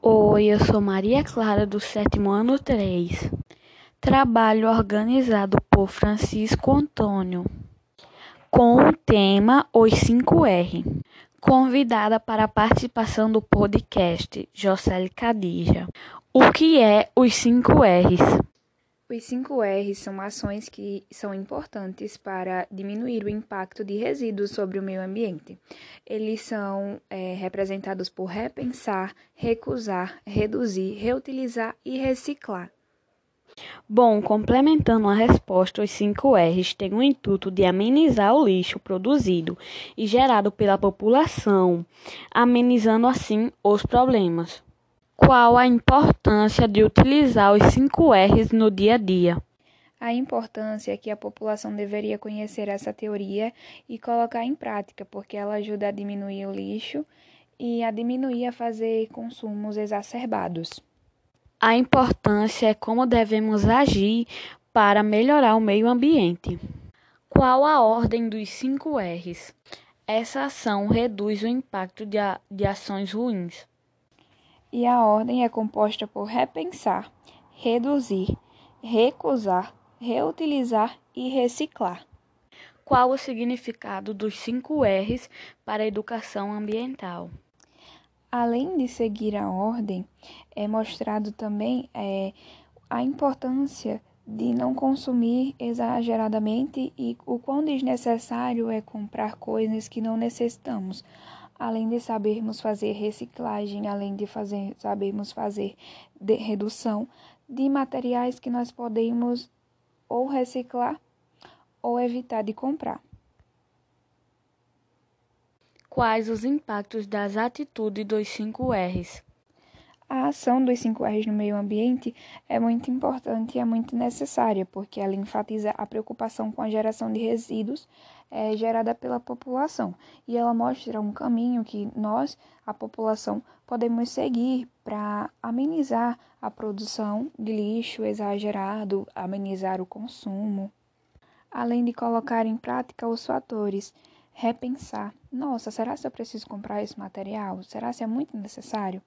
Oi, eu sou Maria Clara, do sétimo ano 3. Trabalho organizado por Francisco Antônio, com o tema Os 5R. Convidada para a participação do podcast, Jocely Cadija. O que é os 5Rs? Os 5R são ações que são importantes para diminuir o impacto de resíduos sobre o meio ambiente. Eles são é, representados por repensar, recusar, reduzir, reutilizar e reciclar. Bom, complementando a resposta, os 5 R's têm o intuito de amenizar o lixo produzido e gerado pela população, amenizando assim os problemas. Qual a importância de utilizar os 5 R's no dia a dia? A importância é que a população deveria conhecer essa teoria e colocar em prática, porque ela ajuda a diminuir o lixo e a diminuir a fazer consumos exacerbados. A importância é como devemos agir para melhorar o meio ambiente. Qual a ordem dos 5 R's? Essa ação reduz o impacto de, a, de ações ruins e a ordem é composta por repensar, reduzir, recusar, reutilizar e reciclar. Qual o significado dos cinco R's para a educação ambiental? Além de seguir a ordem, é mostrado também é, a importância de não consumir exageradamente e o quão desnecessário é comprar coisas que não necessitamos além de sabermos fazer reciclagem, além de fazer, sabermos fazer de redução de materiais que nós podemos ou reciclar ou evitar de comprar. Quais os impactos das atitudes dos 5 R's? A ação dos 5 R's no meio ambiente é muito importante e é muito necessária, porque ela enfatiza a preocupação com a geração de resíduos é, gerada pela população. E ela mostra um caminho que nós, a população, podemos seguir para amenizar a produção de lixo exagerado, amenizar o consumo, além de colocar em prática os fatores repensar. Nossa, será que eu preciso comprar esse material? Será que é muito necessário?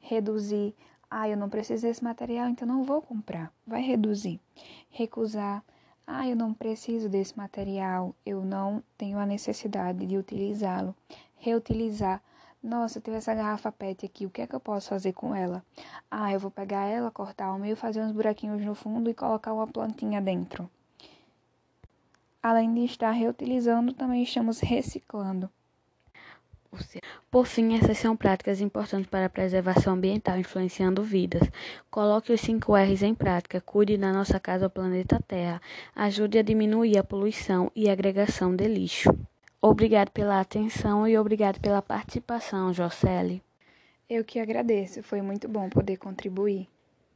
reduzir. Ah, eu não preciso desse material, então não vou comprar. Vai reduzir. Recusar. Ah, eu não preciso desse material, eu não tenho a necessidade de utilizá-lo. Reutilizar. Nossa, eu tenho essa garrafa PET aqui, o que é que eu posso fazer com ela? Ah, eu vou pegar ela, cortar o meio, fazer uns buraquinhos no fundo e colocar uma plantinha dentro. Além de estar reutilizando, também estamos reciclando. Por fim, essas são práticas importantes para a preservação ambiental, influenciando vidas. Coloque os 5 R's em prática, cuide da nossa casa, o planeta Terra, ajude a diminuir a poluição e a agregação de lixo. Obrigado pela atenção e obrigado pela participação, Jocely. Eu que agradeço, foi muito bom poder contribuir.